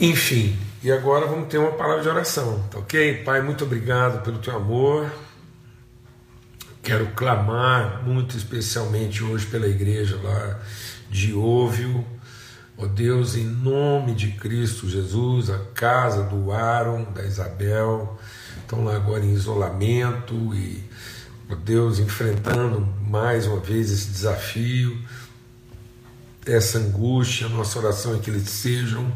Enfim, e agora vamos ter uma palavra de oração, tá ok? Pai, muito obrigado pelo teu amor. Quero clamar muito especialmente hoje pela igreja lá de Óvio. Ó Deus, em nome de Cristo Jesus, a casa do Aaron, da Isabel, estão lá agora em isolamento e, ó Deus, enfrentando mais uma vez esse desafio, essa angústia. Nossa oração é que eles sejam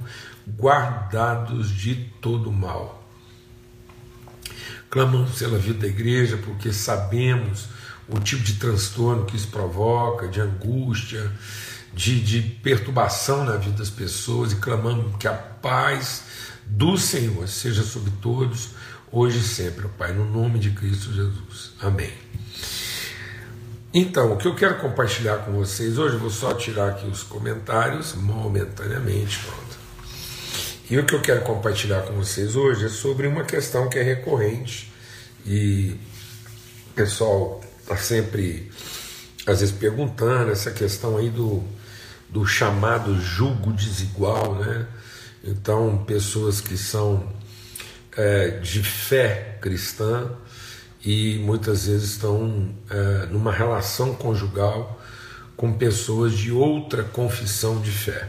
guardados de todo mal. Clamamos pela vida da igreja porque sabemos o tipo de transtorno que isso provoca, de angústia, de, de perturbação na vida das pessoas e clamamos que a paz do Senhor seja sobre todos, hoje e sempre, Pai, no nome de Cristo Jesus. Amém. Então, o que eu quero compartilhar com vocês hoje, vou só tirar aqui os comentários momentaneamente, pronto. E o que eu quero compartilhar com vocês hoje é sobre uma questão que é recorrente e o pessoal está sempre, às vezes, perguntando essa questão aí do, do chamado julgo desigual, né? Então, pessoas que são é, de fé cristã e muitas vezes estão é, numa relação conjugal com pessoas de outra confissão de fé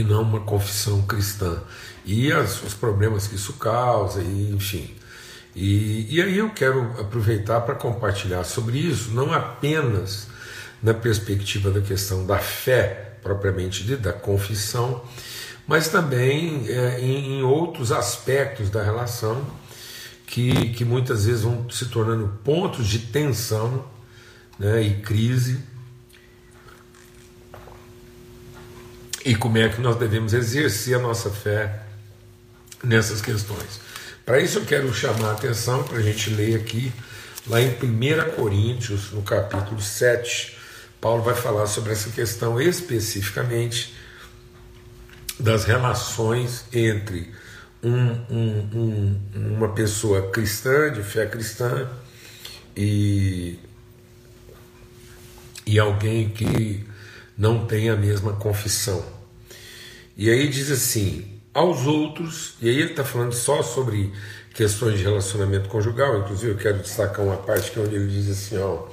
que não uma confissão cristã. E as, os problemas que isso causa, e, enfim. E, e aí eu quero aproveitar para compartilhar sobre isso, não apenas na perspectiva da questão da fé propriamente dita, da confissão, mas também é, em, em, outros aspectos da relação que, que muitas vezes vão se tornando pontos de tensão né, e crise e como é que nós devemos exercer a nossa fé nessas questões. Para isso eu quero chamar a atenção para a gente ler aqui, lá em 1 Coríntios, no capítulo 7, Paulo vai falar sobre essa questão especificamente das relações entre um, um, um, uma pessoa cristã, de fé cristã, e, e alguém que não tem a mesma confissão. E aí diz assim: aos outros, e aí ele está falando só sobre questões de relacionamento conjugal, inclusive eu quero destacar uma parte que é onde ele diz assim: ó,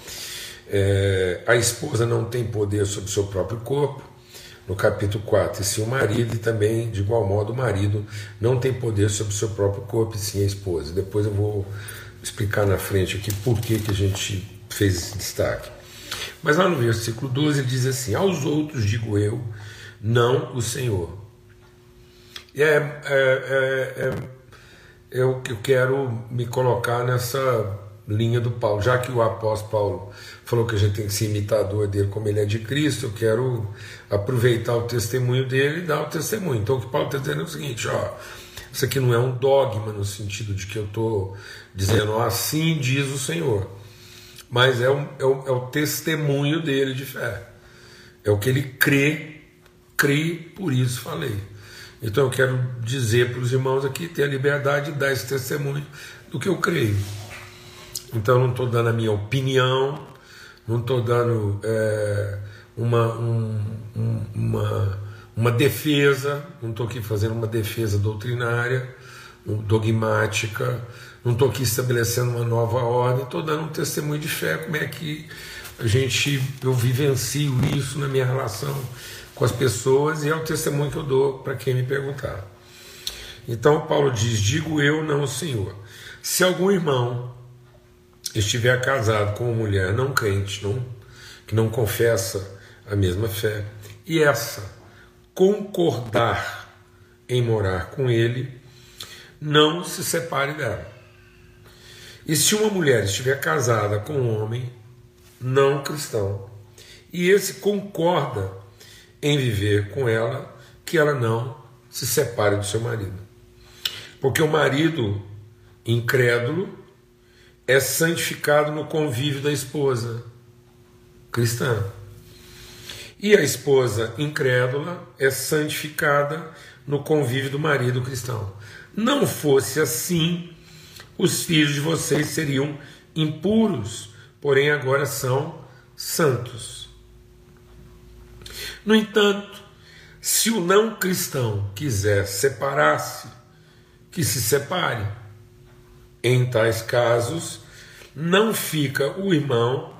é, a esposa não tem poder sobre seu próprio corpo, no capítulo 4, e sim o marido, e também, de igual modo, o marido não tem poder sobre seu próprio corpo, e sim a esposa. Depois eu vou explicar na frente aqui por que, que a gente fez esse destaque. Mas lá no versículo 12 ele diz assim: Aos outros digo eu, não o Senhor. E é, é, é, é eu, eu quero me colocar nessa linha do Paulo, já que o apóstolo Paulo falou que a gente tem que ser imitador dele como ele é de Cristo, eu quero aproveitar o testemunho dele e dar o testemunho. Então o que Paulo está dizendo é o seguinte: ó, isso aqui não é um dogma no sentido de que eu estou dizendo assim diz o Senhor mas é o, é, o, é o testemunho dele de fé. É o que ele crê, crê, por isso falei. Então eu quero dizer para os irmãos aqui ter a liberdade de dar esse testemunho do que eu creio. Então eu não estou dando a minha opinião, não estou dando é, uma, um, um, uma, uma defesa, não estou aqui fazendo uma defesa doutrinária, dogmática, não estou aqui estabelecendo uma nova ordem, estou dando um testemunho de fé, como é que a gente, eu vivencio isso na minha relação com as pessoas e é o testemunho que eu dou para quem me perguntar. Então Paulo diz: Digo eu, não o Senhor. Se algum irmão estiver casado com uma mulher não crente, não, que não confessa a mesma fé, e essa concordar em morar com ele, não se separe dela. E se uma mulher estiver casada com um homem não cristão e esse concorda em viver com ela, que ela não se separe do seu marido. Porque o marido incrédulo é santificado no convívio da esposa cristã. E a esposa incrédula é santificada no convívio do marido cristão. Não fosse assim, os filhos de vocês seriam impuros, porém agora são santos. No entanto, Se o não cristão quiser separar-se, que se separe. Em tais casos, não fica o irmão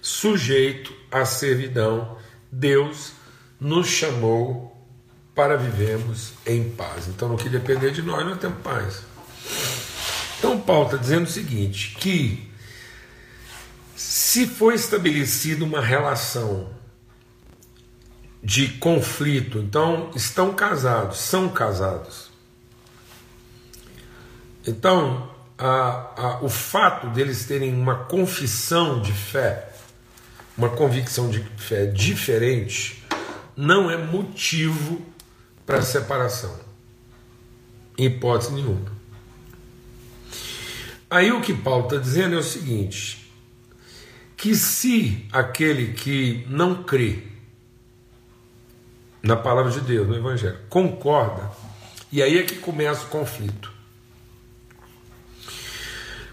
sujeito à servidão. Deus nos chamou para vivermos em paz. Então, no que depender de nós, nós temos paz. Então, Paulo está dizendo o seguinte: que se foi estabelecida uma relação de conflito, então estão casados, são casados. Então, a, a, o fato deles terem uma confissão de fé, uma convicção de fé diferente, não é motivo para separação, em hipótese nenhuma. Aí o que Paulo está dizendo é o seguinte: que se aquele que não crê na palavra de Deus, no Evangelho, concorda, e aí é que começa o conflito.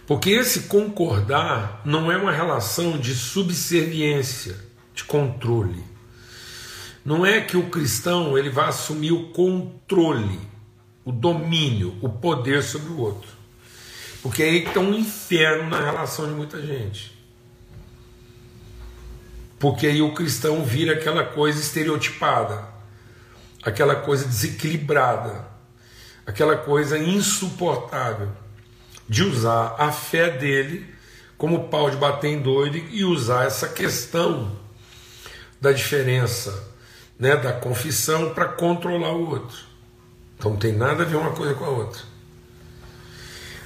Porque esse concordar não é uma relação de subserviência, de controle. Não é que o cristão ele vai assumir o controle, o domínio, o poder sobre o outro. Porque é aí está um inferno na relação de muita gente. Porque aí o cristão vira aquela coisa estereotipada, aquela coisa desequilibrada, aquela coisa insuportável de usar a fé dele como pau de bater em doido e usar essa questão da diferença né, da confissão para controlar o outro. Então não tem nada a ver uma coisa com a outra.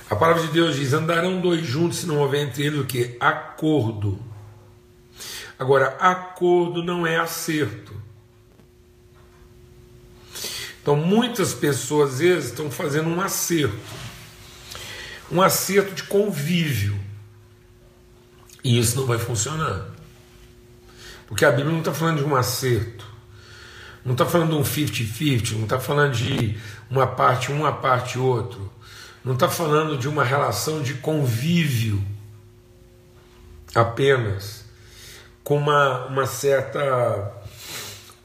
A palavra de Deus diz: andarão dois juntos se não houver entre eles o que? Acordo. Agora, acordo não é acerto. Então, muitas pessoas às vezes estão fazendo um acerto um acerto de convívio. E isso não vai funcionar. Porque a Bíblia não está falando de um acerto, não está falando de um 50-50, não está falando de uma parte um, uma parte outro, não está falando de uma relação de convívio apenas, com uma, uma certa,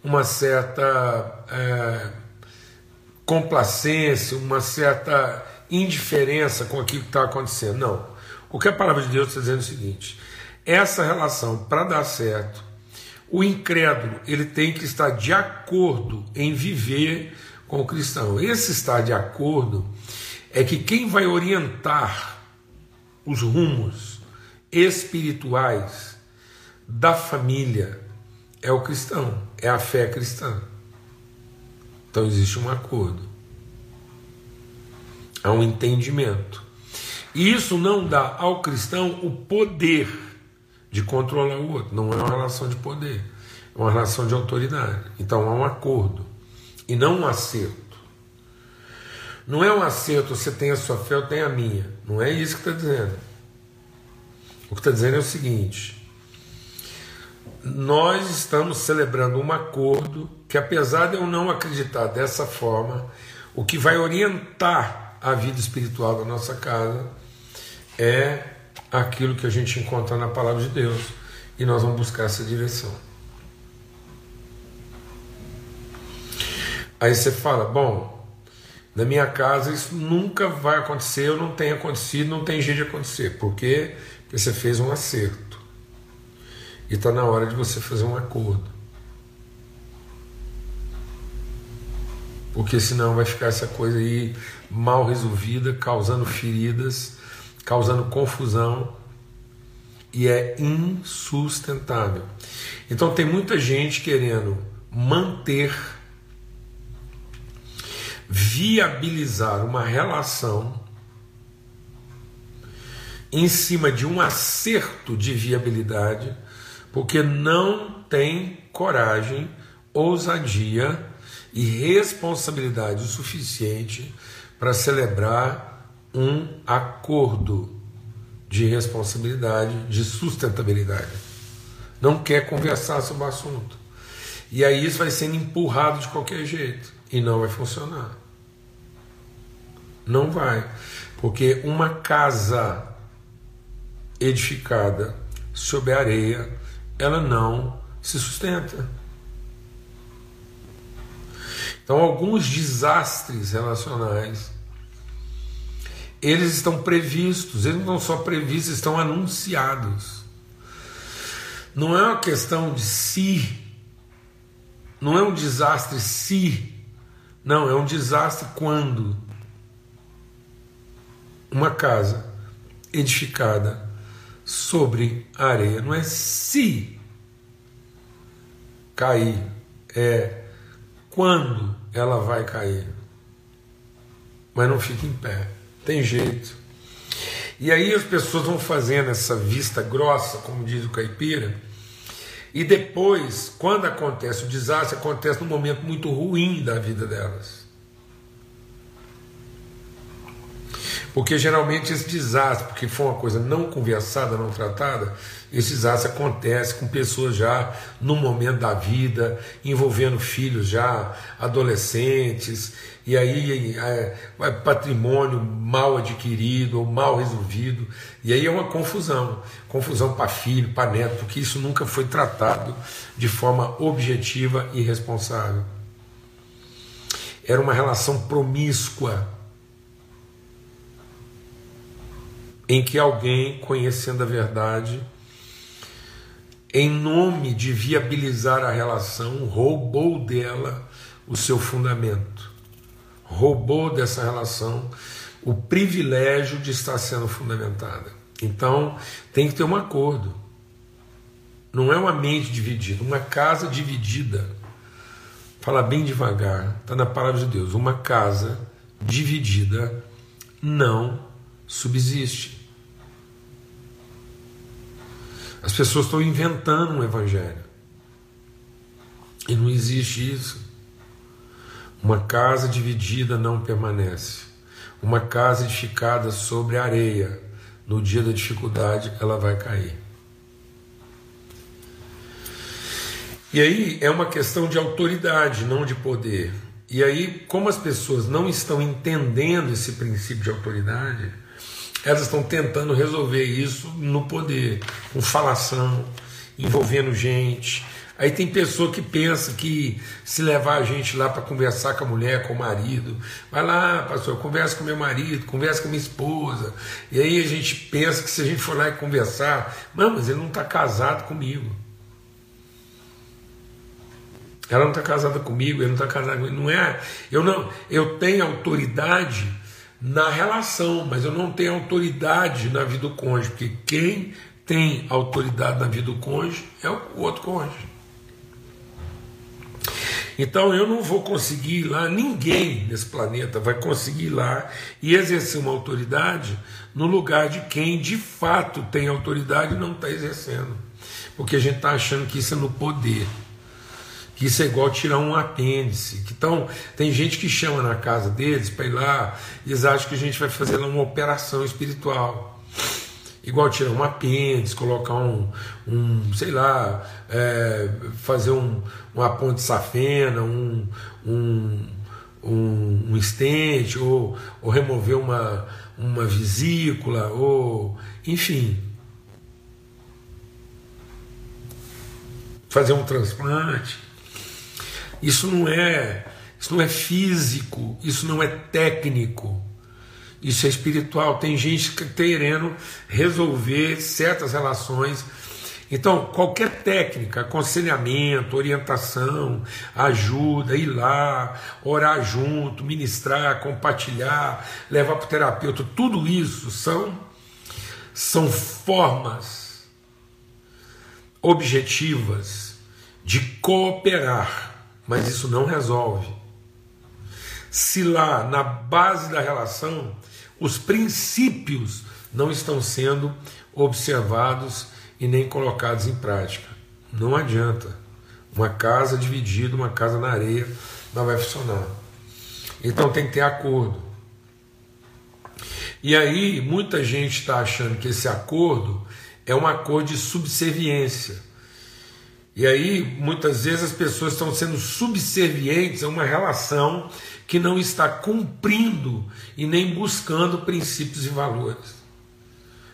uma certa é, complacência, uma certa indiferença com aquilo que está acontecendo. Não. O que a palavra de Deus está dizendo é o seguinte: essa relação, para dar certo, o incrédulo ele tem que estar de acordo em viver com o cristão. Esse estar de acordo é que quem vai orientar os rumos espirituais da família é o cristão, é a fé cristã. Então existe um acordo a um entendimento. E isso não dá ao cristão o poder de controlar o outro. Não é uma relação de poder, é uma relação de autoridade. Então há um acordo e não um acerto. Não é um acerto, você tem a sua fé, eu tenho a minha. Não é isso que está dizendo. O que está dizendo é o seguinte: nós estamos celebrando um acordo que, apesar de eu não acreditar dessa forma, o que vai orientar a vida espiritual da nossa casa é aquilo que a gente encontra na palavra de Deus e nós vamos buscar essa direção. Aí você fala: bom, na minha casa isso nunca vai acontecer, ou não tem acontecido, não tem jeito de acontecer. Por quê? Porque você fez um acerto. E está na hora de você fazer um acordo. Porque senão vai ficar essa coisa aí mal resolvida, causando feridas, causando confusão e é insustentável. Então tem muita gente querendo manter, viabilizar uma relação em cima de um acerto de viabilidade, porque não tem coragem, ousadia e responsabilidade o suficiente para celebrar um acordo de responsabilidade, de sustentabilidade. Não quer conversar sobre o assunto. E aí isso vai sendo empurrado de qualquer jeito e não vai funcionar. Não vai. Porque uma casa edificada sobre areia, ela não se sustenta. Então, alguns desastres relacionais, eles estão previstos, eles não só previstos, estão anunciados. Não é uma questão de se, não é um desastre se, não, é um desastre quando uma casa edificada sobre a areia, não é se cair, é quando ela vai cair. Mas não fica em pé, tem jeito. E aí as pessoas vão fazendo essa vista grossa, como diz o caipira, e depois, quando acontece o desastre, acontece num momento muito ruim da vida delas. Porque geralmente esse desastre, porque foi uma coisa não conversada, não tratada, esse desastre acontece com pessoas já no momento da vida, envolvendo filhos já adolescentes, e aí é, é patrimônio mal adquirido ou mal resolvido, e aí é uma confusão confusão para filho, para neto, porque isso nunca foi tratado de forma objetiva e responsável. Era uma relação promíscua em que alguém, conhecendo a verdade, em nome de viabilizar a relação, roubou dela o seu fundamento, roubou dessa relação o privilégio de estar sendo fundamentada. Então, tem que ter um acordo. Não é uma mente dividida, uma casa dividida. Fala bem devagar, está na palavra de Deus. Uma casa dividida não subsiste. As pessoas estão inventando um evangelho. E não existe isso. Uma casa dividida não permanece. Uma casa edificada sobre areia, no dia da dificuldade, ela vai cair. E aí é uma questão de autoridade, não de poder. E aí, como as pessoas não estão entendendo esse princípio de autoridade, elas estão tentando resolver isso no poder, com falação, envolvendo gente. Aí tem pessoa que pensa que se levar a gente lá para conversar com a mulher, com o marido, vai lá, pastor, conversa com meu marido, conversa com minha esposa. E aí a gente pensa que se a gente for lá e conversar, não, mas ele não está casado comigo. Ela não está casada comigo, ele não está casado comigo. Não é. Eu não. Eu tenho autoridade na relação, mas eu não tenho autoridade na vida do cônjuge, porque quem tem autoridade na vida do cônjuge é o outro cônjuge. Então eu não vou conseguir ir lá, ninguém nesse planeta vai conseguir ir lá e exercer uma autoridade no lugar de quem de fato tem autoridade e não está exercendo. Porque a gente está achando que isso é no poder que isso é igual tirar um apêndice. Então, tem gente que chama na casa deles para ir lá, e eles acham que a gente vai fazer lá uma operação espiritual. Igual tirar um apêndice, colocar um, um sei lá, é, fazer um, uma ponte safena, um, um, um, um estente, ou, ou remover uma, uma vesícula, ou enfim. Fazer um transplante. Isso não é, isso não é físico, isso não é técnico. Isso é espiritual. Tem gente que querendo resolver certas relações. Então, qualquer técnica, aconselhamento, orientação, ajuda, ir lá, orar junto, ministrar, compartilhar, levar para o terapeuta, tudo isso são, são formas objetivas de cooperar mas isso não resolve. Se lá na base da relação os princípios não estão sendo observados e nem colocados em prática, não adianta. Uma casa dividida, uma casa na areia, não vai funcionar. Então tem que ter acordo. E aí muita gente está achando que esse acordo é um acordo de subserviência e aí, muitas vezes, as pessoas estão sendo subservientes a uma relação que não está cumprindo e nem buscando princípios e valores.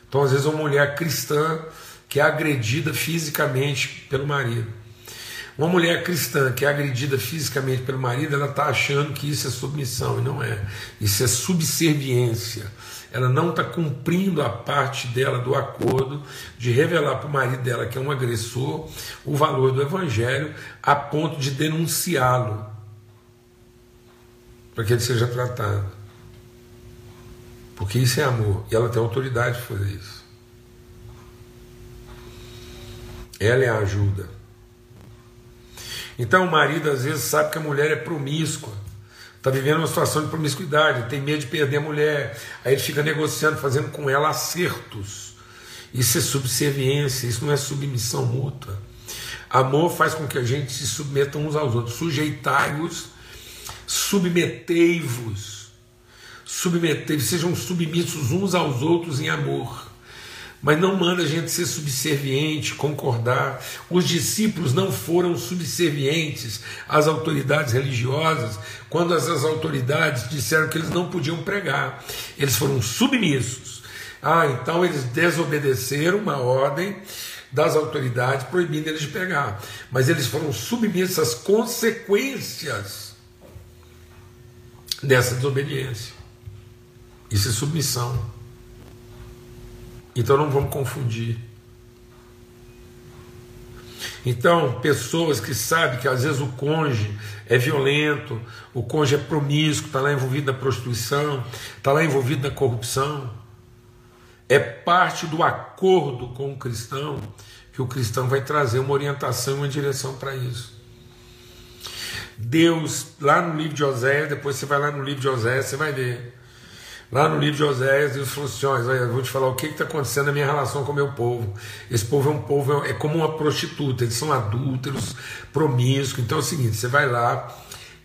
Então, às vezes, uma mulher cristã que é agredida fisicamente pelo marido. Uma mulher cristã que é agredida fisicamente pelo marido, ela está achando que isso é submissão, e não é. Isso é subserviência. Ela não está cumprindo a parte dela do acordo de revelar para o marido dela, que é um agressor, o valor do evangelho, a ponto de denunciá-lo, para que ele seja tratado. Porque isso é amor, e ela tem autoridade de fazer isso. Ela é a ajuda. Então o marido às vezes sabe que a mulher é promíscua, está vivendo uma situação de promiscuidade, tem medo de perder a mulher, aí ele fica negociando, fazendo com ela acertos. Isso é subserviência, isso não é submissão mútua. Amor faz com que a gente se submeta uns aos outros. Sujeitai-vos, submetei-vos, submetei-vos, sejam submissos uns aos outros em amor mas não manda a gente ser subserviente, concordar. Os discípulos não foram subservientes às autoridades religiosas quando essas autoridades disseram que eles não podiam pregar. Eles foram submissos. Ah, então eles desobedeceram uma ordem das autoridades proibindo eles de pregar. Mas eles foram submissos às consequências dessa desobediência. Isso é submissão. Então não vamos confundir. Então, pessoas que sabem que às vezes o cônjuge é violento, o cônjuge é promíscuo, está lá envolvido na prostituição, está lá envolvido na corrupção, é parte do acordo com o cristão que o cristão vai trazer uma orientação e uma direção para isso. Deus, lá no livro de Oséias, depois você vai lá no livro de Oséias, você vai ver. Lá no livro de Oséias, Deus falou assim: olha, eu vou te falar o que está acontecendo na minha relação com o meu povo. Esse povo é um povo, é como uma prostituta, eles são adúlteros, promíscuos. Então é o seguinte: você vai lá,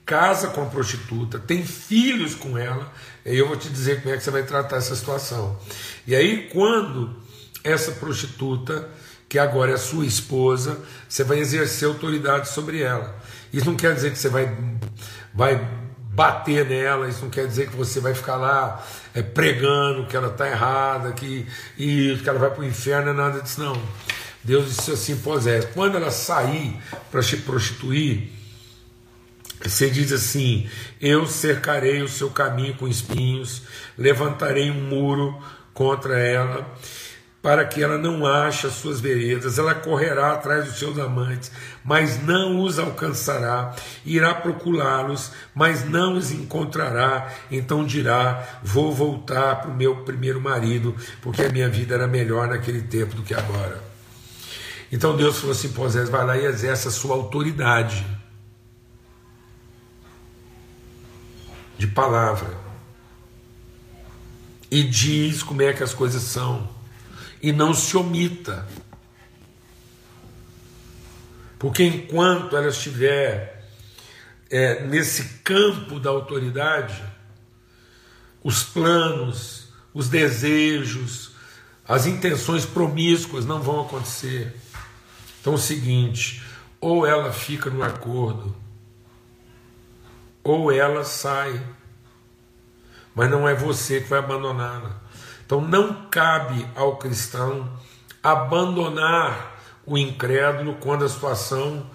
casa com a prostituta, tem filhos com ela, e eu vou te dizer como é que você vai tratar essa situação. E aí, quando essa prostituta, que agora é sua esposa, você vai exercer autoridade sobre ela. Isso não quer dizer que você vai, vai bater nela, isso não quer dizer que você vai ficar lá é, pregando que ela está errada, que, e, que ela vai para o inferno, é nada disso não. Deus disse assim, pois é, quando ela sair para se prostituir, você diz assim: Eu cercarei o seu caminho com espinhos, levantarei um muro contra ela, para que ela não ache as suas veredas, ela correrá atrás dos seus amantes, mas não os alcançará, irá procurá-los, mas não os encontrará, então dirá: Vou voltar para o meu primeiro marido, porque a minha vida era melhor naquele tempo do que agora. Então Deus falou assim: Posés, vai lá e exerce a sua autoridade de palavra e diz como é que as coisas são e não se omita. Porque enquanto ela estiver é, nesse campo da autoridade, os planos, os desejos, as intenções promíscuas não vão acontecer. Então é o seguinte, ou ela fica no acordo, ou ela sai. Mas não é você que vai abandoná-la. Então não cabe ao cristão abandonar o incrédulo quando a situação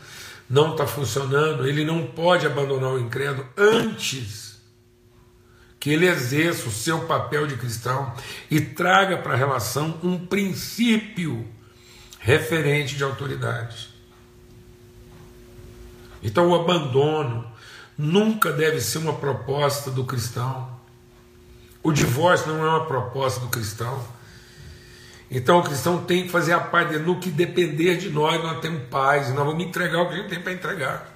não está funcionando. Ele não pode abandonar o incrédulo antes que ele exerça o seu papel de cristão e traga para a relação um princípio referente de autoridade. Então o abandono nunca deve ser uma proposta do cristão. O divórcio não é uma proposta do cristão. Então o cristão tem que fazer a parte dele. No que depender de nós, nós temos paz. Nós vamos entregar o que a gente tem para entregar.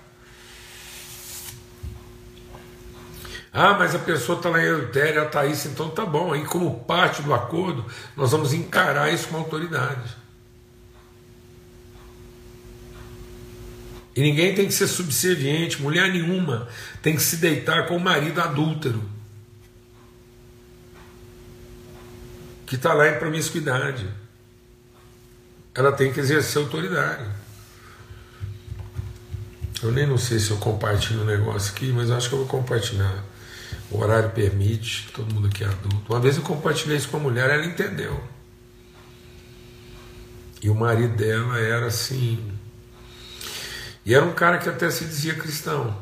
Ah, mas a pessoa está lá em adultério, ela está isso, então tá bom. Aí, como parte do acordo, nós vamos encarar isso com autoridade. E ninguém tem que ser subserviente, mulher nenhuma tem que se deitar com o marido adúltero. Que está lá em promiscuidade. Ela tem que exercer autoridade. Eu nem não sei se eu compartilho o um negócio aqui, mas acho que eu vou compartilhar. O horário permite, todo mundo aqui é adulto. Uma vez eu compartilhei isso com a mulher, ela entendeu. E o marido dela era assim. E era um cara que até se dizia cristão.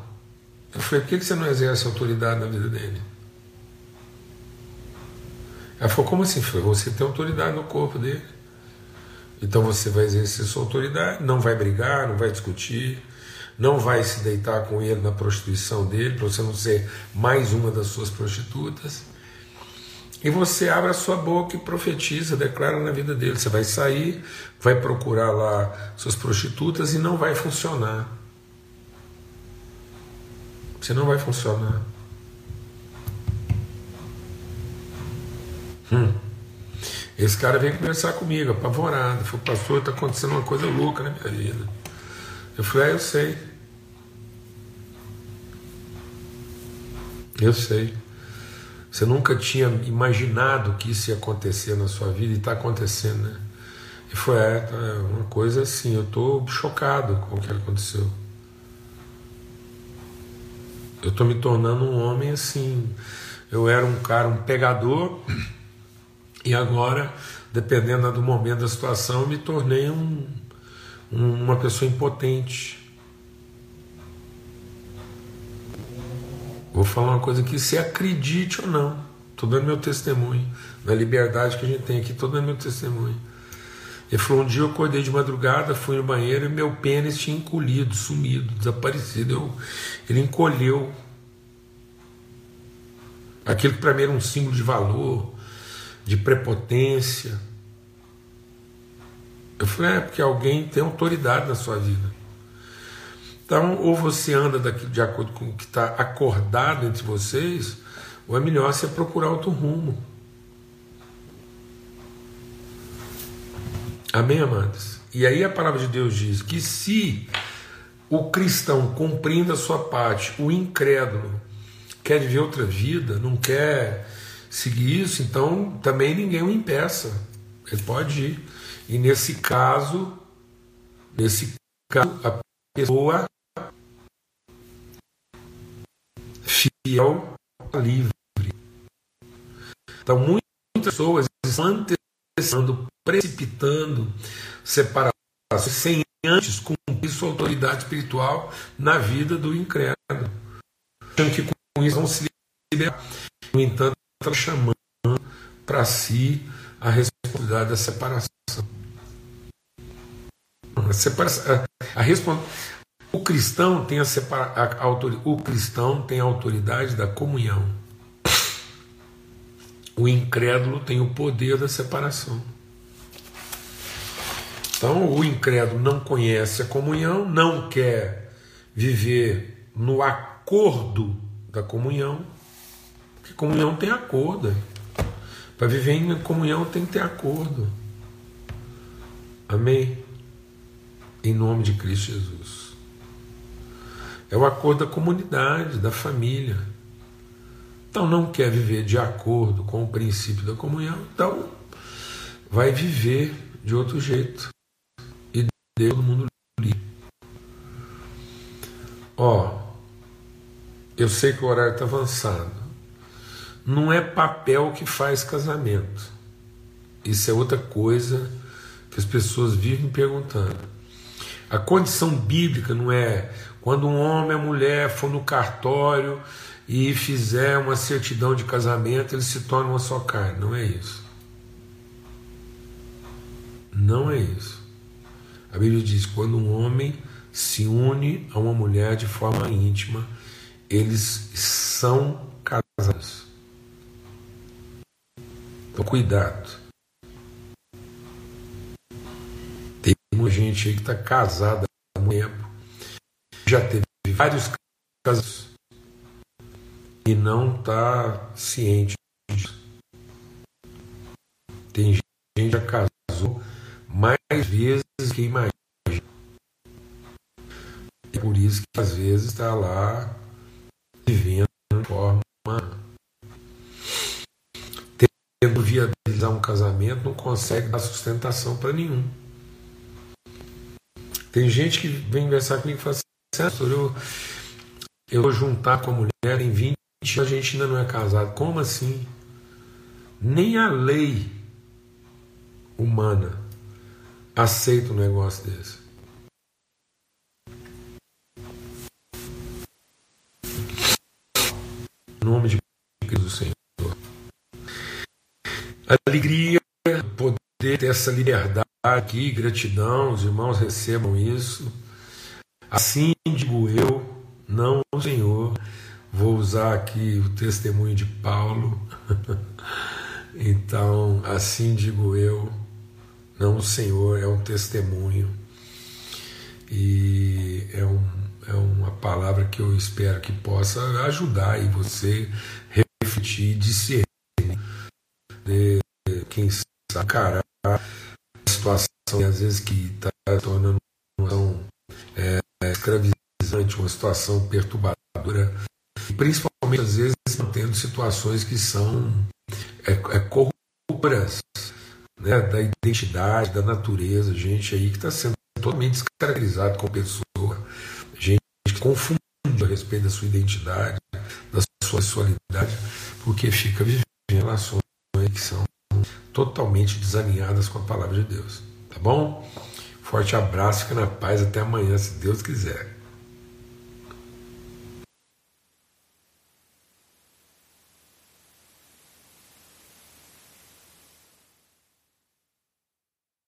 Eu falei, por que você não exerce autoridade na vida dele? Ela falou, como assim? Foi você tem autoridade no corpo dele. Então você vai exercer sua autoridade, não vai brigar, não vai discutir, não vai se deitar com ele na prostituição dele, para você não ser mais uma das suas prostitutas. E você abre a sua boca e profetiza, declara na vida dele. Você vai sair, vai procurar lá suas prostitutas e não vai funcionar. Você não vai funcionar. Hum. Esse cara veio conversar comigo, apavorado. Falou, pastor, está acontecendo uma coisa louca na minha vida. Eu falei, é, eu sei. Eu sei. Você nunca tinha imaginado que isso ia acontecer na sua vida e está acontecendo, né? E foi é, tá, é uma coisa assim, eu estou chocado com o que aconteceu. Eu estou me tornando um homem assim. Eu era um cara, um pegador, e agora, dependendo do momento da situação, eu me tornei um, um, uma pessoa impotente. Vou falar uma coisa aqui, se acredite ou não, estou dando meu testemunho, na liberdade que a gente tem aqui, estou dando meu testemunho. Ele falou: um dia eu acordei de madrugada, fui no banheiro e meu pênis tinha encolhido, sumido, desaparecido. Eu, ele encolheu. Aquilo que para mim era um símbolo de valor, de prepotência. Eu falei: é porque alguém tem autoridade na sua vida. Então, ou você anda de acordo com o que está acordado entre vocês, ou é melhor você procurar outro rumo. Amém, amados? E aí a palavra de Deus diz que se o cristão cumprindo a sua parte, o incrédulo quer viver outra vida, não quer seguir isso, então também ninguém o impeça. Ele pode ir. E nesse caso, nesse caso, a pessoa fiel livre. Então, muitas pessoas estão antecipando, precipitando separação sem antes cumprir sua autoridade espiritual na vida do incrédulo. Achando que com isso vão se liberar. No entanto, está chamando para si a responsabilidade da separação. A, separação, a, a, o cristão tem a, separa, a, a o cristão tem a autoridade da comunhão. O incrédulo tem o poder da separação. Então, o incrédulo não conhece a comunhão, não quer viver no acordo da comunhão, porque comunhão tem acordo. Para viver em comunhão tem que ter acordo. Amém? Em nome de Cristo Jesus. É o acordo da comunidade, da família. Então não quer viver de acordo com o princípio da comunhão, então vai viver de outro jeito. E Deus todo mundo livre. Ó, eu sei que o horário está avançado. Não é papel que faz casamento. Isso é outra coisa que as pessoas vivem perguntando. A condição bíblica não é quando um homem e a mulher for no cartório e fizer uma certidão de casamento, eles se tornam uma só carne. Não é isso. Não é isso. A Bíblia diz: quando um homem se une a uma mulher de forma íntima, eles são casados. Então, cuidado. Tem gente aí que está casada há muito tempo já teve vários casos e não está ciente disso. Tem gente que já casou mais vezes que imagina. É por isso que às vezes está lá vivendo Tendo viabilizar um casamento, não consegue dar sustentação para nenhum. Tem gente que vem conversar comigo e fala assim, pastor, eu, eu vou juntar com a mulher em 20 anos, a gente ainda não é casado. Como assim? Nem a lei humana aceita um negócio desse. Alegria, poder ter essa liberdade aqui, gratidão, os irmãos recebam isso. Assim digo eu, não o Senhor. Vou usar aqui o testemunho de Paulo. então, assim digo eu, não o Senhor, é um testemunho. E é, um, é uma palavra que eu espero que possa ajudar aí você refletir, discernir de quem sabe encarar a situação às vezes que está tornando uma situação é, escravizante, uma situação perturbadora, e principalmente às vezes tendo situações que são é, é né, da identidade, da natureza, gente aí que está sendo totalmente descaracterizado como pessoa, gente que confunde a respeito da sua identidade, da sua sexualidade, porque fica vivendo relações que são totalmente desalinhadas com a palavra de Deus. Tá bom? Forte abraço, fica na paz, até amanhã, se Deus quiser.